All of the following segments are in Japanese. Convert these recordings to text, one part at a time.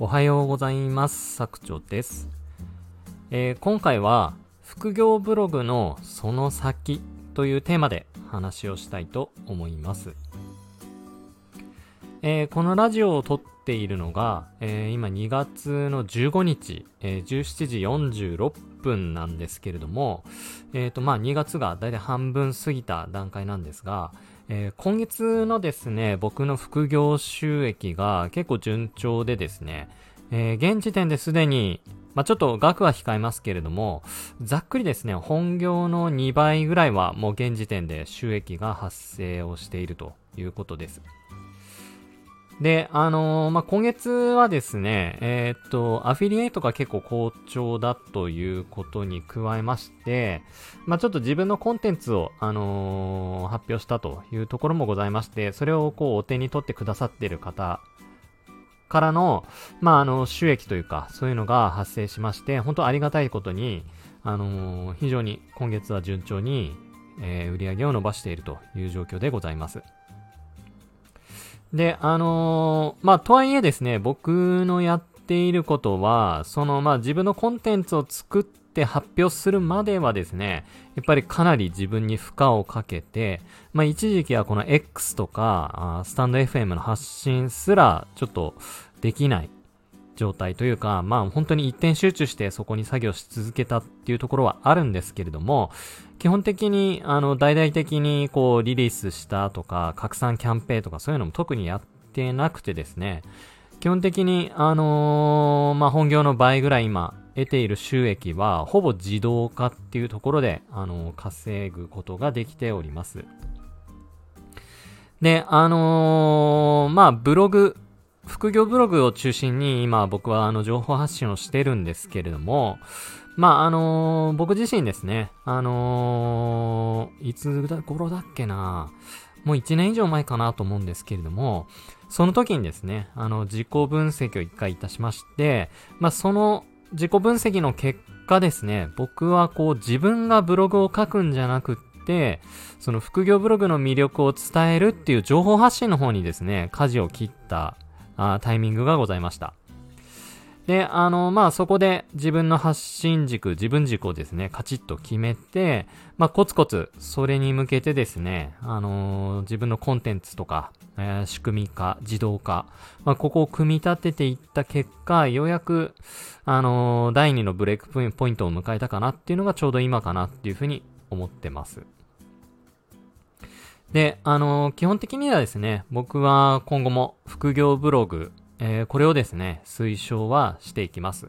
おはようございます。作長です、えー、今回は副業ブログのその先というテーマで話をしたいと思います、えー、このラジオを撮っているのが、えー、今2月の15日、え17時46分なんですけれども、えっ、とまあ2月がだいたい半分過ぎた段階なんですが、えー、今月のですね、僕の副業収益が結構順調でですね、えー、現時点ですでに、まあ、ちょっと額は控えますけれども、ざっくりですね、本業の2倍ぐらいはもう現時点で収益が発生をしているということです。で、あのー、まあ、今月はですね、えー、っと、アフィリエイトが結構好調だということに加えまして、まあ、ちょっと自分のコンテンツを、あのー、発表したというところもございまして、それをこう、お手に取ってくださっている方からの、まあ、あの、収益というか、そういうのが発生しまして、本当ありがたいことに、あの非常に今月は順調に、えー、売り上げを伸ばしているという状況でございます。で、あのー、まあ、とはいえですね、僕のやっていることは、その、まあ、自分のコンテンツを作って発表するまではですね、やっぱりかなり自分に負荷をかけて、まあ、一時期はこの X とか、スタンド FM の発信すら、ちょっとできない状態というか、まあ本当に一点集中してそこに作業し続けたっていうところはあるんですけれども、基本的に、あの、大々的にこうリリースしたとか、拡散キャンペーンとかそういうのも特にやってなくてですね、基本的に、あのー、まあ、本業の倍ぐらい今得ている収益は、ほぼ自動化っていうところで、あのー、稼ぐことができております。で、あのー、まあ、ブログ副業ブログを中心に今僕はあの情報発信をしてるんですけれども、まあ、あのー、僕自身ですね、あのー、いつ頃だっけなもう1年以上前かなと思うんですけれども、その時にですね、あの、自己分析を一回いたしまして、まあ、その自己分析の結果ですね、僕はこう自分がブログを書くんじゃなくって、その副業ブログの魅力を伝えるっていう情報発信の方にですね、舵を切ったあタイミングがございました。で、あの、まあ、そこで自分の発信軸、自分軸をですね、カチッと決めて、まあ、コツコツ、それに向けてですね、あのー、自分のコンテンツとか、えー、仕組み化、自動化、まあ、ここを組み立てていった結果、ようやく、あのー、第2のブレイクポイントを迎えたかなっていうのがちょうど今かなっていうふうに思ってます。で、あのー、基本的にはですね、僕は今後も副業ブログ、えー、これをですね、推奨はしていきます。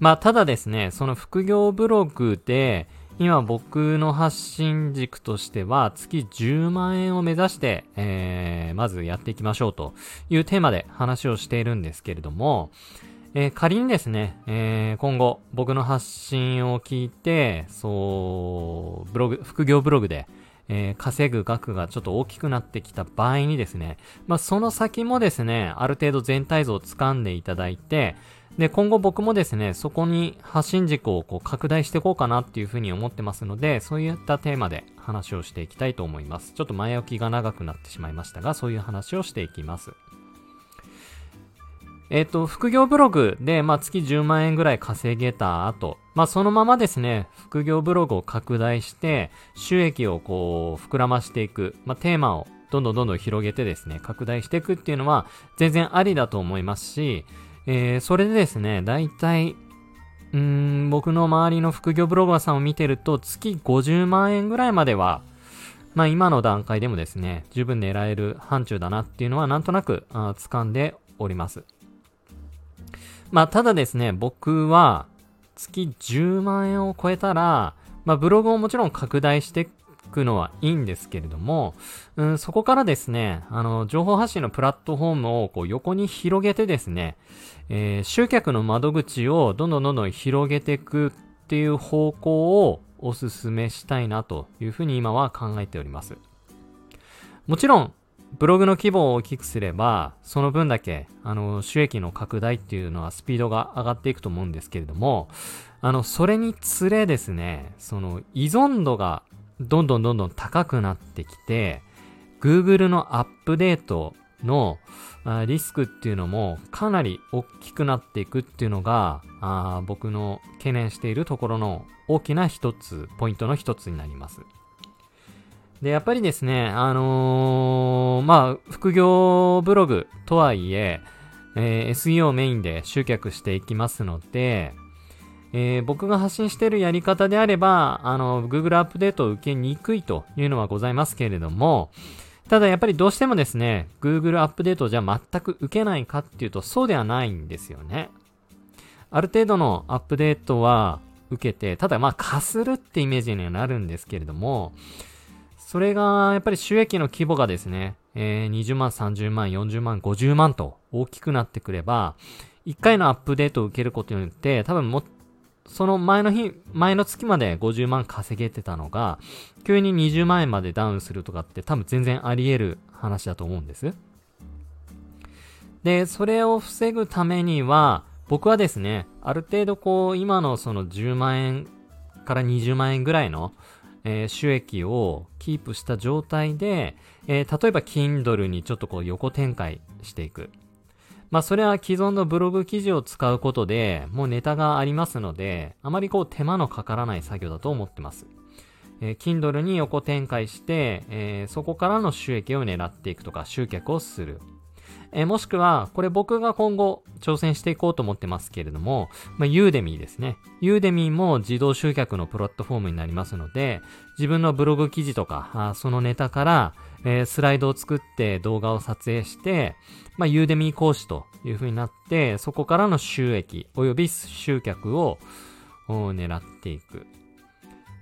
まあ、ただですね、その副業ブログで、今僕の発信軸としては月10万円を目指して、えー、まずやっていきましょうというテーマで話をしているんですけれども、えー、仮にですね、えー、今後僕の発信を聞いて、そう、ブログ、副業ブログで、えー、稼ぐ額がちょっと大きくなってきた場合にですね、まあ、その先もですね、ある程度全体像を掴んでいただいて、で、今後僕もですね、そこに発信軸をこう拡大していこうかなっていうふうに思ってますので、そういったテーマで話をしていきたいと思います。ちょっと前置きが長くなってしまいましたが、そういう話をしていきます。えっ、ー、と、副業ブログで、まあ、月10万円ぐらい稼げた後、まあ、そのままですね、副業ブログを拡大して、収益をこう、膨らましていく、まあ、テーマをどんどんどんどん広げてですね、拡大していくっていうのは、全然ありだと思いますし、えー、それでですね、だいたい、うーん、僕の周りの副業ブロガーさんを見てると、月50万円ぐらいまでは、まあ今の段階でもですね、十分狙える範疇だなっていうのはなんとなく掴んでおります。まあ、ただですね、僕は月10万円を超えたら、まあ、ブログをもちろん拡大していくのはいいんですけれども、うん、そこからですね、あの、情報発信のプラットフォームをこう横に広げてですね、えー、集客の窓口をどんどんどんどん広げていくっていう方向をお勧めしたいなというふうに今は考えております。もちろん、ブログの規模を大きくすれば、その分だけ、あの、収益の拡大っていうのはスピードが上がっていくと思うんですけれども、あの、それにつれですね、その、依存度がどんどんどんどん高くなってきて、Google のアップデートのリスクっていうのもかなり大きくなっていくっていうのがあ僕の懸念しているところの大きな一つ、ポイントの一つになります。で、やっぱりですね、あのー、まあ、副業ブログとはいえ、えー、SEO メインで集客していきますので、えー、僕が発信しているやり方であれば、あの、Google アップデートを受けにくいというのはございますけれども、ただやっぱりどうしてもですね、Google アップデートじゃ全く受けないかっていうとそうではないんですよね。ある程度のアップデートは受けて、ただまあかするってイメージにはなるんですけれども、それがやっぱり収益の規模がですね、えー、20万、30万、40万、50万と大きくなってくれば、1回のアップデートを受けることによって、多分もその前の日、前の月まで50万稼げてたのが、急に20万円までダウンするとかって多分全然あり得る話だと思うんです。で、それを防ぐためには、僕はですね、ある程度こう、今のその10万円から20万円ぐらいの、えー、収益をキープした状態で、えー、例えば Kindle にちょっとこう横展開していく。まあそれは既存のブログ記事を使うことで、もうネタがありますので、あまりこう手間のかからない作業だと思ってます。えー、Kindle に横展開して、えー、そこからの収益を狙っていくとか、集客をする。えー、もしくは、これ僕が今後挑戦していこうと思ってますけれども、まあ、ユーデミーですね。ユーデミーも自動集客のプラットフォームになりますので、自分のブログ記事とか、あそのネタから、えー、スライドを作って動画を撮影して、まあ、 Udemy 講師という風になって、そこからの収益及び集客を狙っていく。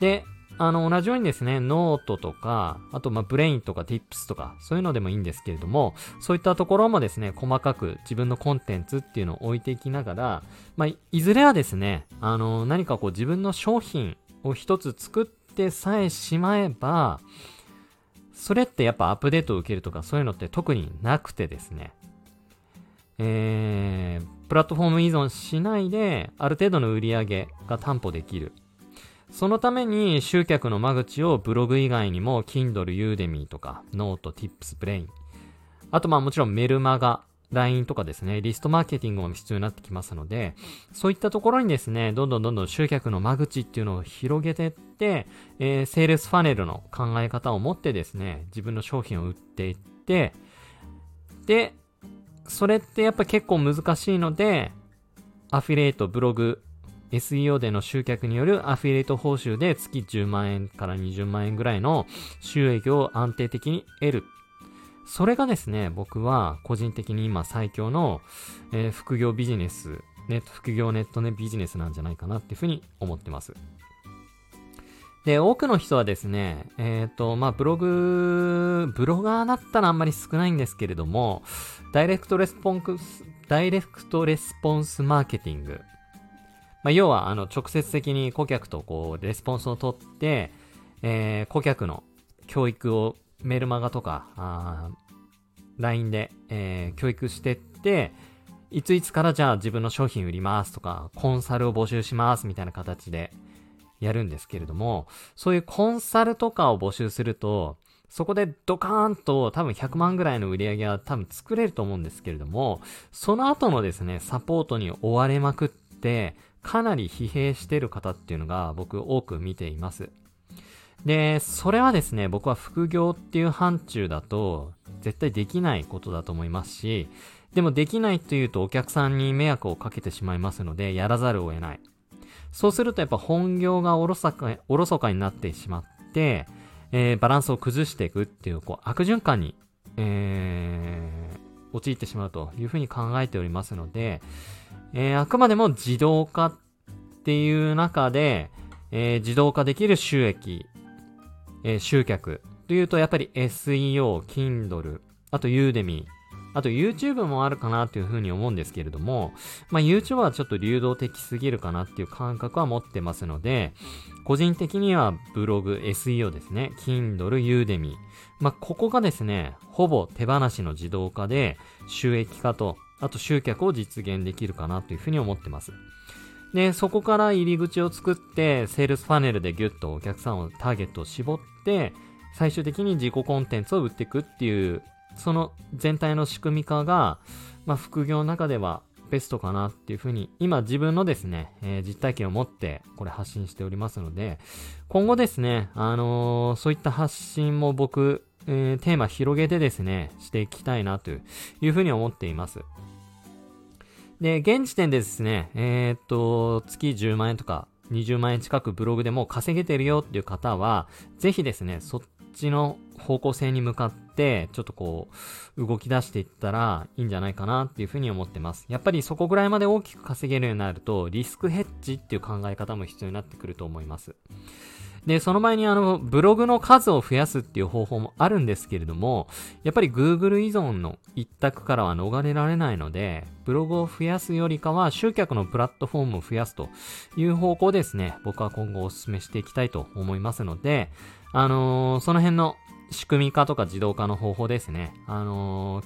で、あの、同じようにですね、ノートとか、あと、ま、 Brain とか Tips とか、そういうのでもいいんですけれども、そういったところもですね、細かく自分のコンテンツっていうのを置いていきながら、まあ、いずれはですね、あの、何かこう自分の商品を一つ作ってさえしまえば、それってやっぱアップデートを受けるとかそういうのって特になくてですね、えー、プラットフォーム依存しないで、ある程度の売り上げが担保できる。そのために集客の間口をブログ以外にも Kindle、Udemy とか Note、Tips、Brain。あとまあもちろんメルマガ、LINE とかですね、リストマーケティングも必要になってきますので、そういったところにですね、どんどんどんどん集客の間口っていうのを広げていって、えー、セールスファネルの考え方を持ってですね、自分の商品を売っていって、で、それってやっぱ結構難しいので、アフィリエイト、ブログ、SEO での集客によるアフィリエイト報酬で月10万円から20万円ぐらいの収益を安定的に得る。それがですね、僕は個人的に今最強の、えー、副業ビジネス、ネット、副業ネットねビジネスなんじゃないかなっていうふうに思ってます。で、多くの人はですね、えっ、ー、と、まあ、ブログ、ブロガーだったらあんまり少ないんですけれども、ダイレクトレスポンス、ダイレクトレスポンスマーケティング。まあ、要は、あの、直接的に顧客とこう、レスポンスを取って、えー、顧客の教育をメルマガとか、LINE で、えー、教育してって、いついつからじゃあ自分の商品売りますとか、コンサルを募集しますみたいな形でやるんですけれども、そういうコンサルとかを募集すると、そこでドカーンと多分100万ぐらいの売り上げは多分作れると思うんですけれども、その後のですね、サポートに追われまくって、かなり疲弊してる方っていうのが僕多く見ています。で、それはですね、僕は副業っていう範疇だと絶対できないことだと思いますし、でもできないというとお客さんに迷惑をかけてしまいますので、やらざるを得ない。そうするとやっぱ本業がおろそか、おろそかになってしまって、えー、バランスを崩していくっていう、こう、悪循環に、えー、陥ってしまうというふうに考えておりますので、えー、あくまでも自動化っていう中で、えー、自動化できる収益、えー、集客というと、やっぱり SEO、Kindle、あと Udemy、あと YouTube もあるかなっていうふうに思うんですけれども、まあ YouTube はちょっと流動的すぎるかなっていう感覚は持ってますので、個人的にはブログ、SEO ですね、Kindle、Udemy。まあここがですね、ほぼ手放しの自動化で収益化と、あと集客を実現できるかなというふうに思ってます。で、そこから入り口を作って、セールスパネルでギュッとお客さんをターゲットを絞って、最終的に自己コンテンツを売っていくっていうその全体の仕組み化が、まあ、副業の中ではベストかなっていうふうに、今自分のですね、えー、実体験を持ってこれ発信しておりますので、今後ですね、あのー、そういった発信も僕、えー、テーマ広げてですね、していきたいなというふうに思っています。で、現時点でですね、え、っと、月10万円とか20万円近くブログでも稼げてるよっていう方は、ぜひですね、そっちの方向性に向かって、ちょっとこう、動き出していったらいいんじゃないかなっていうふうに思ってます。やっぱりそこぐらいまで大きく稼げるようになると、リスクヘッジっていう考え方も必要になってくると思います。で、その前にあの、ブログの数を増やすっていう方法もあるんですけれども、やっぱり Google 依存の一択からは逃れられないので、ブログを増やすよりかは集客のプラットフォームを増やすという方向ですね、僕は今後お勧めしていきたいと思いますので、あのー、その辺の仕組み化とか自動化の方法ですね。あの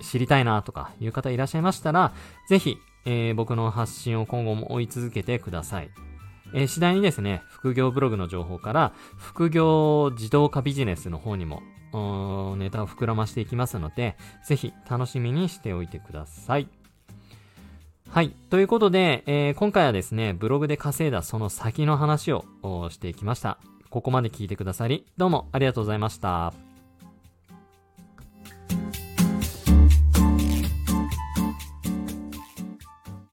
ー、知りたいなとかいう方いらっしゃいましたら、ぜひ、えー、僕の発信を今後も追い続けてください。えー、次第にですね、副業ブログの情報から、副業自動化ビジネスの方にも、ネタを膨らましていきますので、ぜひ楽しみにしておいてください。はい。ということで、えー、今回はですね、ブログで稼いだその先の話をしていきました。ここまで聞いてくださり、どうもありがとうございました。